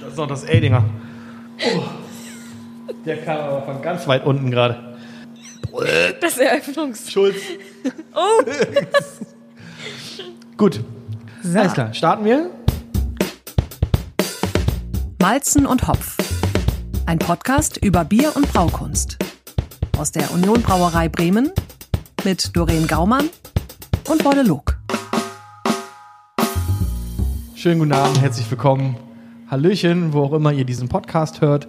Das ist doch das Eldinger. Oh. Der kam aber von ganz weit unten gerade. Das Eröffnungs... Schulz. Oh! Gut. So. Alles klar. Starten wir? Malzen und Hopf. Ein Podcast über Bier und Braukunst. Aus der Union Brauerei Bremen mit Doreen Gaumann und Wolle Log. Schönen guten Abend, herzlich willkommen. Hallöchen, wo auch immer ihr diesen Podcast hört.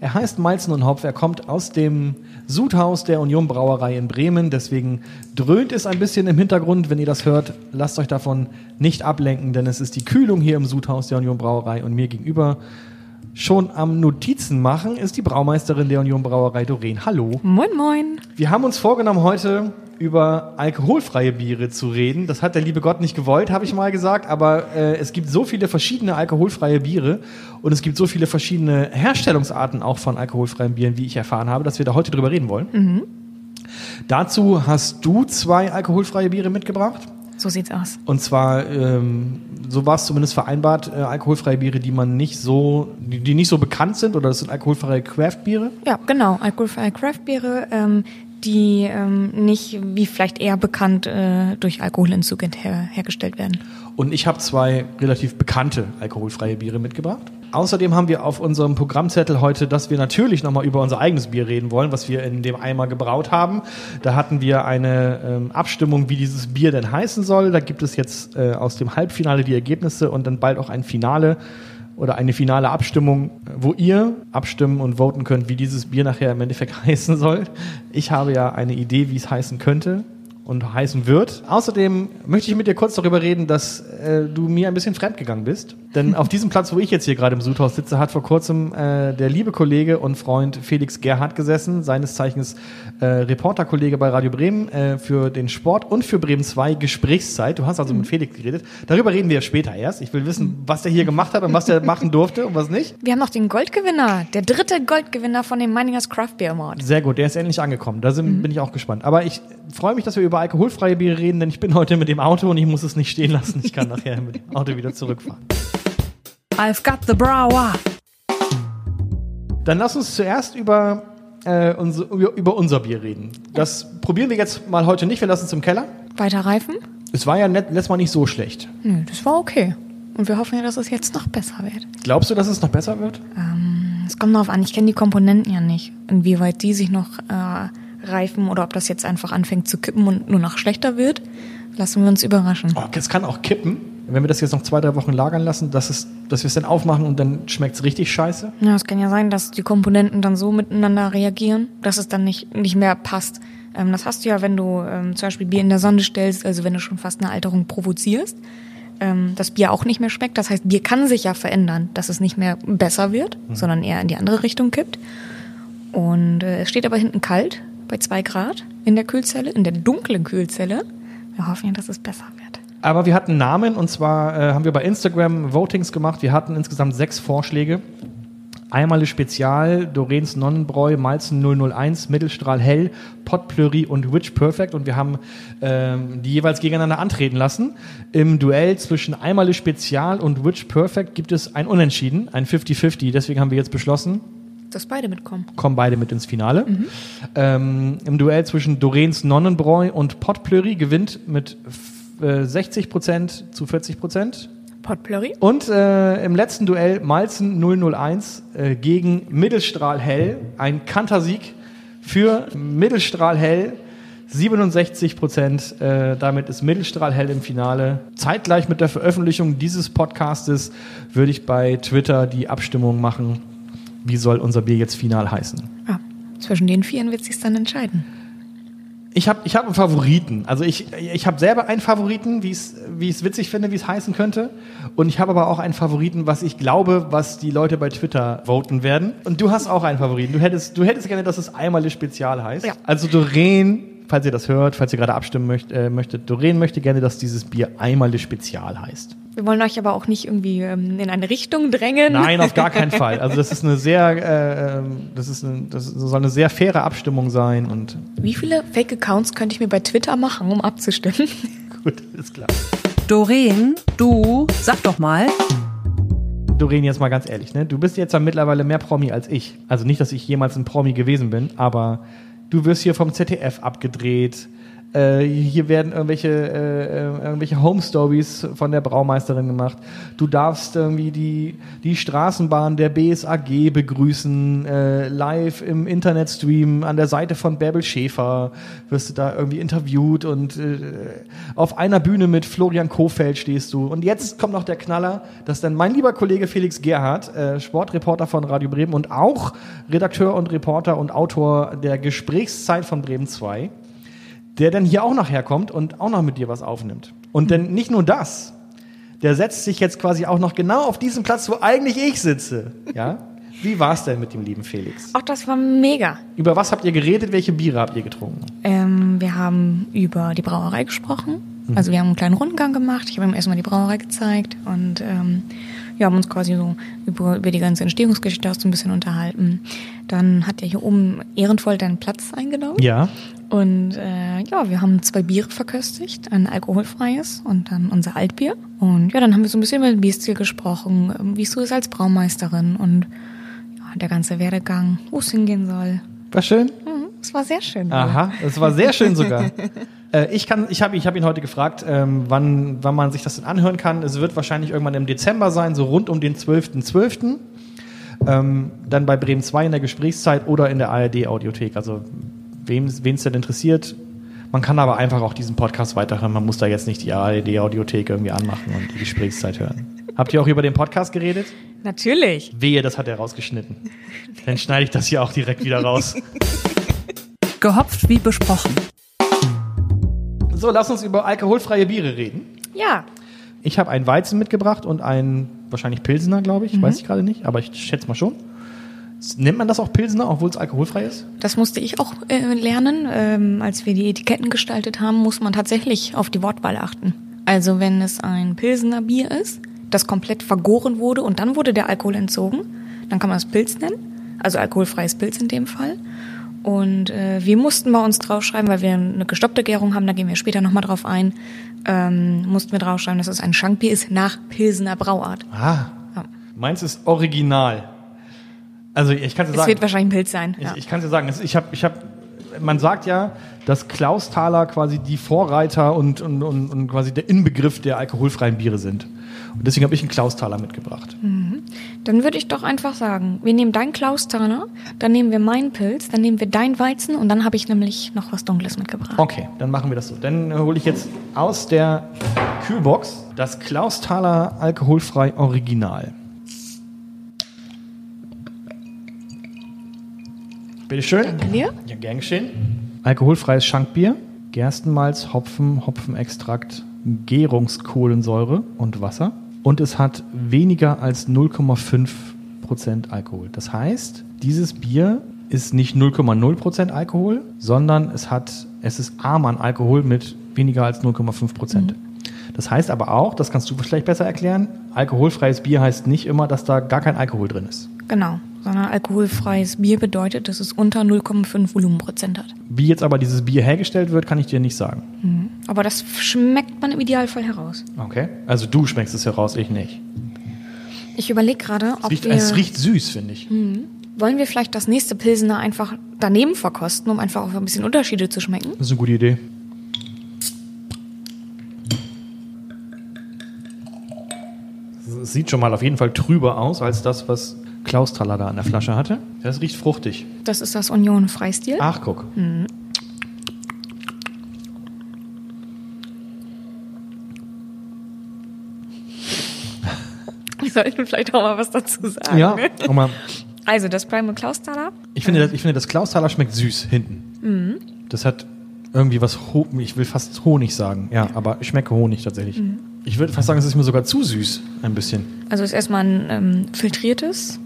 Er heißt Malzen und Hopf. Er kommt aus dem Sudhaus der Union Brauerei in Bremen. Deswegen dröhnt es ein bisschen im Hintergrund, wenn ihr das hört. Lasst euch davon nicht ablenken, denn es ist die Kühlung hier im Sudhaus der Union Brauerei und mir gegenüber schon am Notizen machen ist die Braumeisterin der Union Brauerei Doreen. Hallo. Moin, moin. Wir haben uns vorgenommen, heute über alkoholfreie Biere zu reden. Das hat der liebe Gott nicht gewollt, habe ich mal gesagt. Aber äh, es gibt so viele verschiedene alkoholfreie Biere und es gibt so viele verschiedene Herstellungsarten auch von alkoholfreien Bieren, wie ich erfahren habe, dass wir da heute drüber reden wollen. Dazu hast du zwei alkoholfreie Biere mitgebracht. So sieht's aus. Und zwar, ähm, so war es zumindest vereinbart, äh, alkoholfreie Biere, die man nicht so, die, die nicht so bekannt sind, oder das sind alkoholfreie Craft-Biere. Ja, genau. Alkoholfreie Craftbiere, ähm, die ähm, nicht, wie vielleicht eher bekannt, äh, durch Alkoholentzug her hergestellt werden. Und ich habe zwei relativ bekannte alkoholfreie Biere mitgebracht. Außerdem haben wir auf unserem Programmzettel heute, dass wir natürlich nochmal über unser eigenes Bier reden wollen, was wir in dem Eimer gebraut haben. Da hatten wir eine ähm, Abstimmung, wie dieses Bier denn heißen soll. Da gibt es jetzt äh, aus dem Halbfinale die Ergebnisse und dann bald auch ein Finale oder eine finale Abstimmung, wo ihr abstimmen und voten könnt, wie dieses Bier nachher im Endeffekt heißen soll. Ich habe ja eine Idee, wie es heißen könnte und heißen wird. Außerdem möchte ich mit dir kurz darüber reden, dass äh, du mir ein bisschen fremdgegangen bist. Denn auf diesem Platz, wo ich jetzt hier gerade im Sudhaus sitze, hat vor kurzem äh, der liebe Kollege und Freund Felix Gerhardt gesessen, seines Zeichens äh, Reporterkollege bei Radio Bremen äh, für den Sport und für Bremen 2 Gesprächszeit. Du hast also mit Felix geredet. Darüber reden wir später erst. Ich will wissen, was der hier gemacht hat und was der machen durfte und was nicht. Wir haben noch den Goldgewinner, der dritte Goldgewinner von dem Meiningers Craft Beer Award. Sehr gut, der ist endlich angekommen. Da sind, bin ich auch gespannt. Aber ich freue mich, dass wir über alkoholfreie Biere reden, denn ich bin heute mit dem Auto und ich muss es nicht stehen lassen. Ich kann nachher mit dem Auto wieder zurückfahren. I've got the brower. Dann lass uns zuerst über, äh, unser, über, über unser Bier reden. Das probieren wir jetzt mal heute nicht. Wir lassen es im Keller. Weiter reifen? Es war ja net, letztes Mal nicht so schlecht. Nö, das war okay. Und wir hoffen ja, dass es jetzt noch besser wird. Glaubst du, dass es noch besser wird? Ähm, es kommt darauf an, ich kenne die Komponenten ja nicht, inwieweit die sich noch äh, reifen oder ob das jetzt einfach anfängt zu kippen und nur noch schlechter wird. Lassen wir uns überraschen. Oh, es kann auch kippen, wenn wir das jetzt noch zwei, drei Wochen lagern lassen, dass, es, dass wir es dann aufmachen und dann schmeckt es richtig scheiße. Ja, es kann ja sein, dass die Komponenten dann so miteinander reagieren, dass es dann nicht, nicht mehr passt. Ähm, das hast du ja, wenn du ähm, zum Beispiel Bier in der Sonne stellst, also wenn du schon fast eine Alterung provozierst, ähm, das Bier auch nicht mehr schmeckt. Das heißt, Bier kann sich ja verändern, dass es nicht mehr besser wird, sondern eher in die andere Richtung kippt. Und äh, es steht aber hinten kalt, bei zwei Grad, in der Kühlzelle, in der dunklen Kühlzelle. Wir hoffen ja, dass es besser wird. Aber wir hatten Namen und zwar äh, haben wir bei Instagram Votings gemacht. Wir hatten insgesamt sechs Vorschläge. Einmal Spezial, Doreens Nonnenbräu, Malzen 001, Mittelstrahl Hell, Potpleury und Witch Perfect. Und wir haben ähm, die jeweils gegeneinander antreten lassen. Im Duell zwischen Einmal Spezial und Witch Perfect gibt es ein Unentschieden, ein 50-50. Deswegen haben wir jetzt beschlossen, Dass beide mitkommen. kommen beide mit ins Finale. Ähm, Im Duell zwischen Doreens Nonnenbräu und Potpleury gewinnt mit äh, 60% zu 40%. Potpleury. Und äh, im letzten Duell Malzen 001 äh, gegen Mittelstrahl Hell. Ein Kantersieg für Mittelstrahl Hell. 67 Prozent. Äh, damit ist Mittelstrahl Hell im Finale. Zeitgleich mit der Veröffentlichung dieses Podcastes würde ich bei Twitter die Abstimmung machen. Wie soll unser Bier jetzt final heißen? Ah, zwischen den Vieren wird sich dann entscheiden. Ich habe ich hab einen Favoriten. Also ich, ich habe selber einen Favoriten, wie ich es witzig finde, wie es heißen könnte. Und ich habe aber auch einen Favoriten, was ich glaube, was die Leute bei Twitter voten werden. Und du hast auch einen Favoriten. Du hättest, du hättest gerne, dass es einmal Spezial heißt. Ja. Also Doreen, falls ihr das hört, falls ihr gerade abstimmen möcht, äh, möchtet, Doreen möchte gerne, dass dieses Bier einmal Spezial heißt. Wir wollen euch aber auch nicht irgendwie ähm, in eine Richtung drängen. Nein, auf gar keinen Fall. Also das ist eine sehr, äh, ähm, das ist eine, das soll eine sehr faire Abstimmung sein und Wie viele Fake-Accounts könnte ich mir bei Twitter machen, um abzustimmen? gut, ist klar. Doreen, du, sag doch mal. Doreen, jetzt mal ganz ehrlich, ne? Du bist jetzt ja mittlerweile mehr Promi als ich. Also nicht, dass ich jemals ein Promi gewesen bin, aber du wirst hier vom ZDF abgedreht. Äh, hier werden irgendwelche, äh, äh, irgendwelche Home Stories von der Braumeisterin gemacht. Du darfst irgendwie die, die Straßenbahn der BSAG begrüßen, äh, live im Internetstream an der Seite von Bärbel Schäfer wirst du da irgendwie interviewt und äh, auf einer Bühne mit Florian Kofeld stehst du. Und jetzt kommt noch der Knaller, dass dann mein lieber Kollege Felix Gerhardt, äh, Sportreporter von Radio Bremen und auch Redakteur und Reporter und Autor der Gesprächszeit von Bremen 2, der dann hier auch noch herkommt und auch noch mit dir was aufnimmt. Und denn nicht nur das, der setzt sich jetzt quasi auch noch genau auf diesen Platz, wo eigentlich ich sitze. Ja? Wie war es denn mit dem lieben Felix? Auch das war mega. Über was habt ihr geredet? Welche Biere habt ihr getrunken? Ähm, wir haben über die Brauerei gesprochen. Also wir haben einen kleinen Rundgang gemacht. Ich habe ihm erstmal die Brauerei gezeigt und ähm, wir haben uns quasi so über, über die ganze Entstehungsgeschichte auch so ein bisschen unterhalten. Dann hat er hier oben ehrenvoll deinen Platz eingenommen. Ja. Und äh, ja, wir haben zwei Biere verköstigt, ein alkoholfreies und dann unser Altbier. Und ja, dann haben wir so ein bisschen über den Bierstil gesprochen, ähm, wie es so ist als Braumeisterin und ja, der ganze Werdegang, wo es hingehen soll. War schön? Mhm, Es war sehr schön. Aha, es war sehr schön sogar. äh, ich kann, ich habe ich hab ihn heute gefragt, ähm, wann, wann man sich das denn anhören kann. Es wird wahrscheinlich irgendwann im Dezember sein, so rund um den 12.12. Ähm, dann bei Bremen 2 in der Gesprächszeit oder in der ARD-Audiothek. Also wen es denn interessiert, man kann aber einfach auch diesen Podcast weiterhören. Man muss da jetzt nicht die ARD-Audiothek irgendwie anmachen und die Gesprächszeit hören. Habt ihr auch über den Podcast geredet? Natürlich. Wehe, das hat er rausgeschnitten. Dann schneide ich das hier auch direkt wieder raus. Gehopft wie besprochen. So, lass uns über alkoholfreie Biere reden. Ja, Ich habe einen Weizen mitgebracht und einen wahrscheinlich Pilsener, glaube ich. Weiß ich gerade nicht, aber ich schätze mal schon. Nennt man das auch Pilsener, obwohl es alkoholfrei ist? das musste ich auch äh, lernen. Ähm, als wir die Etiketten gestaltet haben, muss man tatsächlich auf die Wortwahl achten. Also wenn es ein Pilsener Bier ist, das komplett vergoren wurde und dann wurde der Alkohol entzogen, dann kann man es Pilz nennen. Also alkoholfreies Pilz in dem Fall. Und äh, wir mussten bei uns draufschreiben, weil wir eine gestoppte Gärung haben, da gehen wir später nochmal drauf ein, ähm, mussten wir draufschreiben, dass es ein Schankbier ist nach Pilsener Brauart. Ah, Ja. meins ist original. Also ich kann dir Es sagen, wird wahrscheinlich ein Pilz sein. ich, Ja. ich kann dir sagen, es- ich habe, ich habe, man sagt ja, dass Klausthaler quasi die Vorreiter und, und, und, und quasi der Inbegriff der alkoholfreien Biere sind. Und deswegen habe ich einen Klausthaler mitgebracht. Dann würde ich doch einfach sagen, wir nehmen dein Klausthaler, dann nehmen wir meinen Pilz, dann nehmen wir dein Weizen und dann habe ich nämlich noch was Dunkles mitgebracht. Okay, dann machen wir das so. Dann äh, hole ich jetzt aus der Kühlbox das Klausthaler alkoholfrei Original. Bitteschön. Danke dir. Ja, gern geschehen. Alkoholfreies Schankbier, Gerstenmalz, Hopfen, Hopfenextrakt, Gärungskohlensäure und Wasser. Und es hat weniger als 0,5% Alkohol. Das heißt, dieses Bier ist nicht 0,0% Alkohol, sondern es hat, es ist arm an Alkohol mit weniger als 0,5%. Das heißt aber auch, das kannst du vielleicht besser erklären, alkoholfreies Bier heißt nicht immer, dass da gar kein Alkohol drin ist. Genau, sondern alkoholfreies Bier bedeutet, dass es unter 0,5 Volumenprozent hat. Wie jetzt aber dieses Bier hergestellt wird, kann ich dir nicht sagen. Aber das schmeckt man im Idealfall heraus. Okay. Also du schmeckst es heraus, ich nicht. Ich überlege gerade, ob riecht, wir, es riecht süß, finde ich. wollen wir vielleicht das nächste Pilsener einfach daneben verkosten, um einfach auch ein bisschen Unterschiede zu schmecken? Das ist eine gute Idee. Es sieht schon mal auf jeden Fall trüber aus als das, was Klaus Thaler da an der Flasche hatte. Das riecht fruchtig. Das ist das Union Freistil. Ach, guck. Wir sollten vielleicht auch mal was dazu sagen. Ja, guck mal. Also das Primal Klausthaler. Ich finde, das, ich finde, das Klaus Thaler schmeckt süß hinten. Das hat irgendwie was, ich will fast Honig sagen. Ja, aber ich schmecke Honig tatsächlich. Ich würde fast sagen, es ist mir sogar zu süß, ein bisschen. Also ist erstmal ein ähm, filtriertes,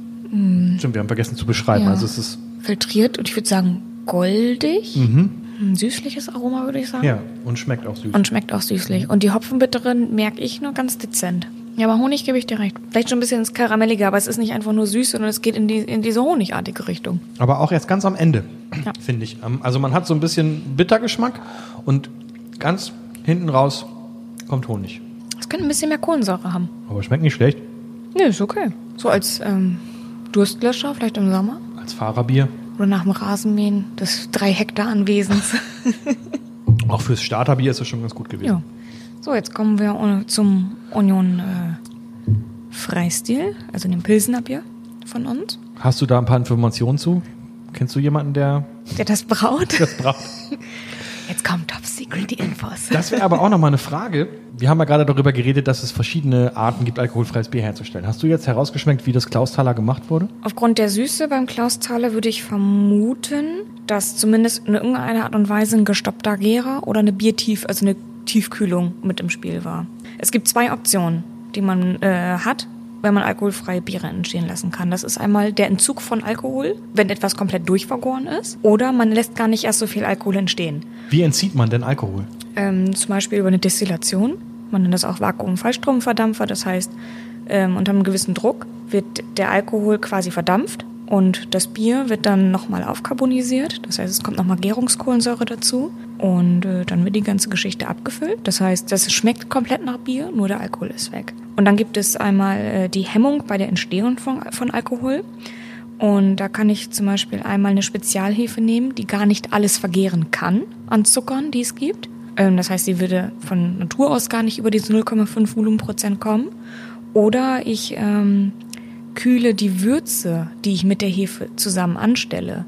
Stimmt, wir haben vergessen zu beschreiben. Ja. Also es ist, filtriert und ich würde sagen goldig. Ein süßliches Aroma, würde ich sagen. ja, und schmeckt auch süß. Und schmeckt auch süßlich. Und die Hopfenbitterin merke ich nur ganz dezent. Ja, aber Honig gebe ich dir recht. Vielleicht schon ein bisschen ins Karamellige, aber es ist nicht einfach nur süß, sondern es geht in, die, in diese honigartige Richtung. Aber auch erst ganz am Ende, Ja. finde ich. Ähm, Also man hat so ein bisschen Bittergeschmack und ganz hinten raus kommt Honig. Es könnte ein bisschen mehr Kohlensäure haben. Aber schmeckt nicht schlecht. Nö, ist okay. So als ähm, Durstlöscher, vielleicht im Sommer. Als Fahrerbier. Oder nach dem Rasenmähen des drei Hektar Anwesens. Auch fürs Starterbier ist das schon ganz gut gewesen. ja. So, jetzt kommen wir zum Union äh, Freistil, also dem Pilsener Bier von uns. Hast du da ein paar Informationen zu? Kennst du jemanden, der Der das braut. das braucht? Jetzt kommen Top Secret die Infos. Das wäre aber auch nochmal eine Frage. Wir haben ja gerade darüber geredet, dass es verschiedene Arten gibt, alkoholfreies Bier herzustellen. Hast du jetzt herausgeschmeckt, wie das Klausthaler gemacht wurde? Aufgrund der Süße beim Klausthaler würde ich vermuten, dass zumindest in irgendeiner Art und Weise ein gestoppter Gärer oder eine Biertief, also eine Tiefkühlung mit im Spiel war. Es gibt zwei Optionen, die man äh, hat, wenn man alkoholfreie Biere entstehen lassen kann. Das ist einmal der Entzug von Alkohol, wenn etwas komplett durchvergoren ist, oder man lässt gar nicht erst so viel Alkohol entstehen. Wie entzieht man denn Alkohol? Ähm, zum Beispiel über eine Destillation. Man nennt das auch Vakuum-Fallstromverdampfer. Das heißt, ähm, unter einem gewissen Druck wird der Alkohol quasi verdampft und das Bier wird dann nochmal aufkarbonisiert. Das heißt, es kommt nochmal Gärungskohlensäure dazu und äh, dann wird die ganze Geschichte abgefüllt. Das heißt, das schmeckt komplett nach Bier, nur der Alkohol ist weg. Und dann gibt es einmal äh, die Hemmung bei der Entstehung von, von Alkohol. Und da kann ich zum Beispiel einmal eine Spezialhefe nehmen, die gar nicht alles vergehren kann an Zuckern, die es gibt. Ähm, das heißt, sie würde von Natur aus gar nicht über diese 0,5 Volumenprozent kommen. Oder ich ähm, kühle die Würze, die ich mit der Hefe zusammen anstelle,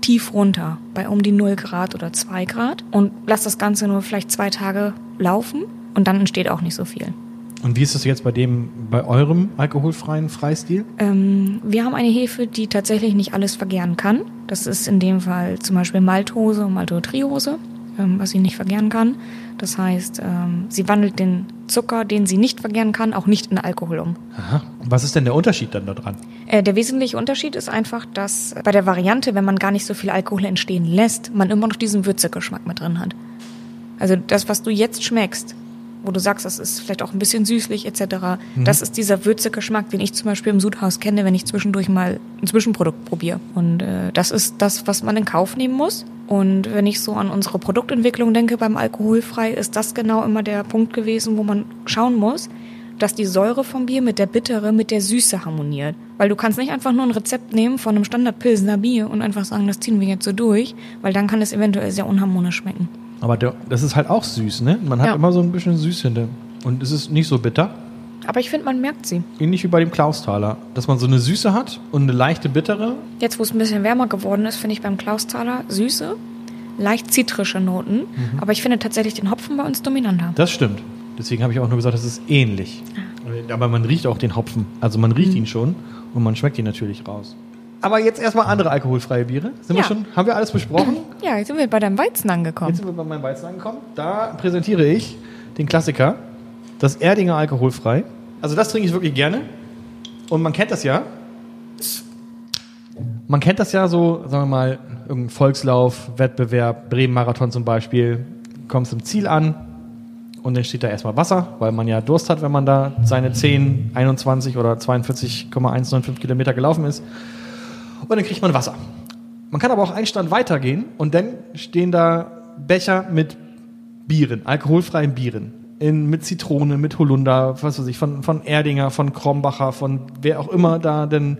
tief runter, bei um die 0 Grad oder 2 Grad und lasse das Ganze nur vielleicht zwei Tage laufen und dann entsteht auch nicht so viel. Und wie ist das jetzt bei dem, bei eurem alkoholfreien Freistil? Ähm, wir haben eine Hefe, die tatsächlich nicht alles vergären kann. Das ist in dem Fall zum Beispiel Maltose und Maltotriose, ähm, was sie nicht vergären kann. Das heißt, ähm, sie wandelt den Zucker, den sie nicht vergären kann, auch nicht in Alkohol um. Aha. Was ist denn der Unterschied dann da dran? Äh, der wesentliche Unterschied ist einfach, dass bei der Variante, wenn man gar nicht so viel Alkohol entstehen lässt, man immer noch diesen Würzegeschmack mit drin hat. Also das, was du jetzt schmeckst, wo du sagst, das ist vielleicht auch ein bisschen süßlich etc., das ist dieser Würzegeschmack, den ich zum Beispiel im Sudhaus kenne, wenn ich zwischendurch mal ein Zwischenprodukt probiere. Und äh, das ist das, was man in Kauf nehmen muss. Und wenn ich so an unsere Produktentwicklung denke beim Alkoholfrei, ist das genau immer der Punkt gewesen, wo man schauen muss, dass die Säure vom Bier mit der Bittere, mit der Süße harmoniert. Weil du kannst nicht einfach nur ein Rezept nehmen von einem Standard-Pilsener Bier und einfach sagen, das ziehen wir jetzt so durch, weil dann kann es eventuell sehr unharmonisch schmecken. Aber der, das ist halt auch süß, ne? Man hat Ja. immer so ein bisschen süß hinter. Und es ist nicht so bitter. Aber ich finde, man merkt sie. Ähnlich wie bei dem Klausthaler. Dass man so eine Süße hat und eine leichte bittere. Jetzt, wo es ein bisschen wärmer geworden ist, finde ich beim Klausthaler Süße, leicht zitrische Noten. Aber ich finde tatsächlich den Hopfen bei uns dominanter. Das stimmt. Deswegen habe ich auch nur gesagt, das ist ähnlich. Aber man riecht auch den Hopfen. Also man riecht ihn schon und man schmeckt ihn natürlich raus. Aber jetzt erstmal andere alkoholfreie Biere. Sind wir Ja. schon? Haben wir alles besprochen? Ja, jetzt sind wir bei deinem Weizen angekommen. Jetzt sind wir bei meinem Weizen angekommen. Da präsentiere ich den Klassiker, das Erdinger alkoholfrei. Also das trinke ich wirklich gerne. Und man kennt das ja. Man kennt das ja so, sagen wir mal, irgendein Volkslauf, Wettbewerb, Bremen-Marathon zum Beispiel. Kommst im Ziel an und dann steht da erstmal Wasser, weil man ja Durst hat, wenn man da seine 10, 21 oder 42,195 Kilometer gelaufen ist. Und dann kriegt man Wasser. Man kann aber auch einen Stand weitergehen und dann stehen da Becher mit Bieren, alkoholfreien Bieren. In, mit Zitrone, mit Holunder, was weiß ich, von, von Erdinger, von Krombacher, von wer auch immer da denn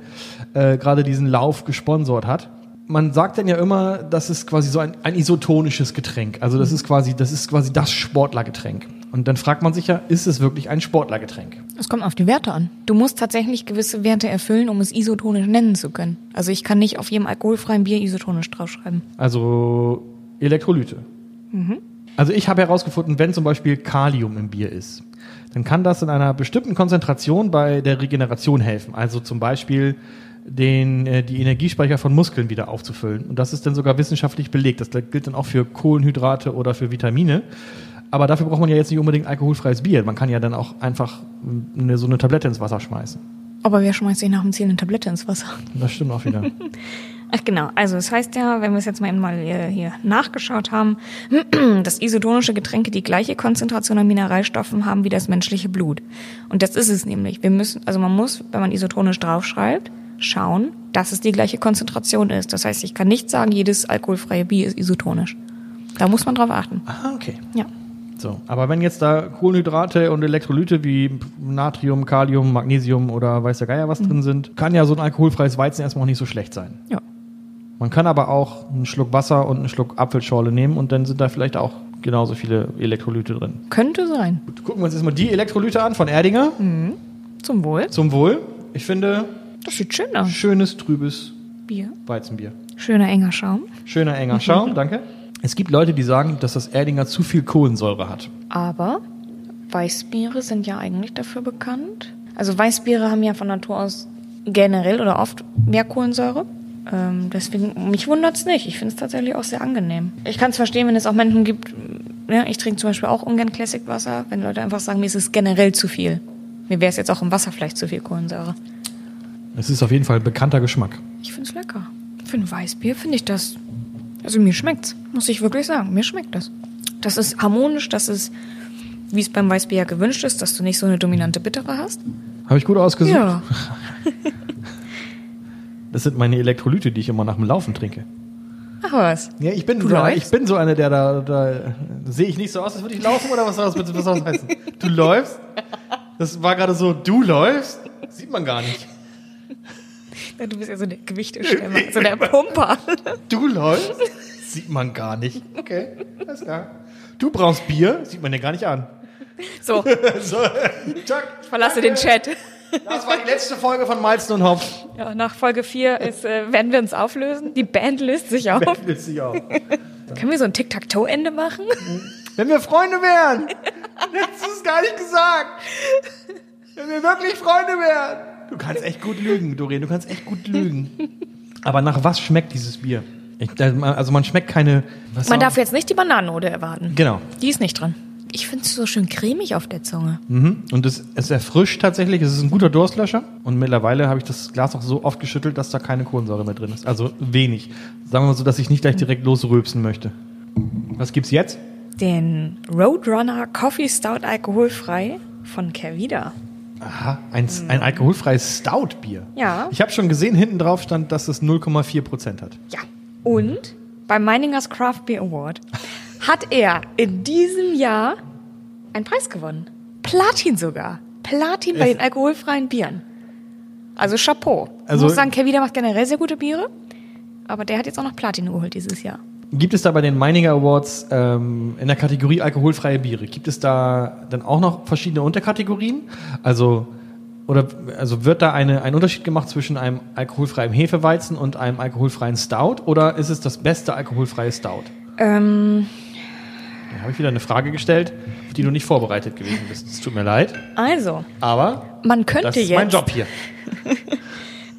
äh, gerade diesen Lauf gesponsert hat. Man sagt dann ja immer, das ist quasi so ein, ein isotonisches Getränk. Also das ist quasi, das ist quasi das Sportlergetränk. Und dann fragt man sich ja, ist es wirklich ein Sportlergetränk? Es kommt auf die Werte an. Du musst tatsächlich gewisse Werte erfüllen, um es isotonisch nennen zu können. Also ich kann nicht auf jedem alkoholfreien Bier isotonisch draufschreiben. Also Elektrolyte. Also ich habe herausgefunden, wenn zum Beispiel Kalium im Bier ist, dann kann das in einer bestimmten Konzentration bei der Regeneration helfen. Also zum Beispiel den, äh, die Energiespeicher von Muskeln wieder aufzufüllen. Und das ist dann sogar wissenschaftlich belegt. Das gilt dann auch für Kohlenhydrate oder für Vitamine. Aber dafür braucht man ja jetzt nicht unbedingt alkoholfreies Bier. Man kann ja dann auch einfach eine, so eine Tablette ins Wasser schmeißen. Aber wer schmeißt sich nach dem Ziel eine Tablette ins Wasser? Das stimmt auch wieder. Ach genau, also das heißt ja, wenn wir es jetzt mal eben mal hier, hier nachgeschaut haben, dass isotonische Getränke die gleiche Konzentration an Mineralstoffen haben wie das menschliche Blut. Und das ist es nämlich. Wir müssen, also man muss, wenn man isotonisch draufschreibt, schauen, dass es die gleiche Konzentration ist. Das heißt, ich kann nicht sagen, jedes alkoholfreie Bier ist isotonisch. Da muss man drauf achten. ah, okay. Ja. So, aber wenn jetzt da Kohlenhydrate und Elektrolyte wie Natrium, Kalium, Magnesium oder weiß der Geier was drin sind, kann ja so ein alkoholfreies Weizen erstmal auch nicht so schlecht sein. Ja. Man kann aber auch einen Schluck Wasser und einen Schluck Apfelschorle nehmen und dann sind da vielleicht auch genauso viele Elektrolyte drin. Könnte sein. Gut, gucken wir uns erstmal die Elektrolyte an von Erdinger. Zum Wohl. Zum Wohl. Ich finde, Das sieht schön aus. schönes, trübes Bier. Weizenbier. Schöner enger Schaum. Schöner, enger Schaum, danke. Es gibt Leute, die sagen, dass das Erdinger zu viel Kohlensäure hat. Aber Weißbiere sind ja eigentlich dafür bekannt. Also Weißbiere haben ja von Natur aus generell oder oft mehr Kohlensäure. Ähm, deswegen, mich wundert's nicht. Ich finde es tatsächlich auch sehr angenehm. Ich kann es verstehen, wenn es auch Menschen gibt, ja, ich trinke zum Beispiel auch ungern Classic-Wasser, wenn Leute einfach sagen, mir ist es generell zu viel. Mir wäre es jetzt auch im Wasser vielleicht zu viel Kohlensäure. Es ist auf jeden Fall ein bekannter Geschmack. Ich finde es lecker. Für ein Weißbier finde ich das. Also mir schmeckt's, muss ich wirklich sagen. Mir schmeckt das. Das ist harmonisch, das ist, wie es beim Weißbier ja gewünscht ist, dass du nicht so eine dominante Bittere hast. Habe ich gut ausgesucht? Ja. Das sind meine Elektrolyte, die ich immer nach dem Laufen trinke. Ach was. Ja, ich bin, Du da, läufst? ich bin so einer, der da, da sehe ich nicht so aus, als würde ich laufen oder was soll das, was soll das heißen? Du läufst? Das war gerade so, du läufst? Sieht man gar nicht. Du bist ja so der Gewichtestemmer, so der Pumper. Du läufst? Sieht man gar nicht. Okay, alles klar. Du brauchst Bier? Sieht man ja gar nicht an. So, So, Chuck, verlasse den Chat. Das war die letzte Folge von Malzen und Hopf. Ja, nach Folge 4 ist, äh, werden wir uns auflösen. Die Band löst sich auf. Willst du auch. Können wir so ein Tic-Tac-Toe-Ende machen? Wenn wir Freunde wären. Hättest du es gar nicht gesagt. Wenn wir wirklich Freunde wären. Du kannst echt gut lügen, Doreen. Du kannst echt gut lügen. Aber nach was schmeckt dieses Bier? Ich, also man schmeckt keine... Man auch- darf jetzt nicht die Bananenode erwarten. Genau. Die ist nicht dran. Ich finde es so schön cremig auf der Zunge. Mhm. Und es, es erfrischt tatsächlich. Es ist ein guter Durstlöscher. Und mittlerweile habe ich das Glas auch so oft geschüttelt, dass da keine Kohlensäure mehr drin ist. Also wenig. Sagen wir mal so, dass ich nicht gleich direkt losrülpsen möchte. Was gibt's jetzt? Den Roadrunner Coffee Stout alkoholfrei von Kervida. Aha, ein, ein alkoholfreies Stout-Bier. Ja. Ich habe schon gesehen, hinten drauf stand, dass es 0,4 Prozent hat. Ja. Und beim Meiningers Craft Beer Award hat er in diesem Jahr einen Preis gewonnen. Platin sogar. Platin bei den alkoholfreien Bieren. Also Chapeau. Also- ich muss sagen, Kervida macht generell sehr gute Biere. Aber der hat jetzt auch noch Platin geholt dieses Jahr. Gibt es da bei den Meininger Awards ähm, in der Kategorie alkoholfreie Biere, gibt es da dann auch noch verschiedene Unterkategorien? Also, oder, also wird da eine, ein Unterschied gemacht zwischen einem alkoholfreien Hefeweizen und einem alkoholfreien Stout? Oder ist es das beste alkoholfreie Stout? Ähm, Da habe ich wieder eine Frage gestellt, auf die du nicht vorbereitet gewesen bist. Es tut mir leid, also, aber man könnte das ist jetzt. mein Job hier.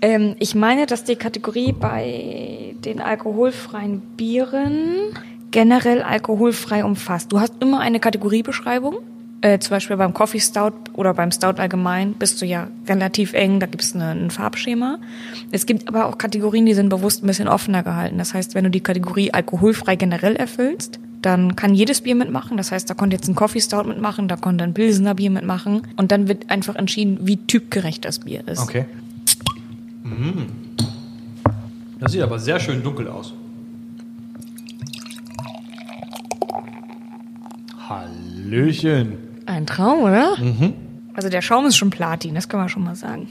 Ähm, ich meine, dass die Kategorie bei den alkoholfreien Bieren generell alkoholfrei umfasst. Du hast immer eine Kategoriebeschreibung. Äh, zum Beispiel beim Coffee Stout oder beim Stout allgemein bist du ja relativ eng, da gibt es eine, ein Farbschema. Es gibt aber auch Kategorien, die sind bewusst ein bisschen offener gehalten. Das heißt, wenn du die Kategorie alkoholfrei generell erfüllst, dann kann jedes Bier mitmachen. Das heißt, da konnte jetzt ein Coffee Stout mitmachen, da konnte ein Pilsener Bier mitmachen. Und dann wird einfach entschieden, wie typgerecht das Bier ist. Okay. Mm. Das sieht aber sehr schön dunkel aus. Hallöchen. Ein Traum, oder? Also der Schaum ist schon Platin, das können wir schon mal sagen.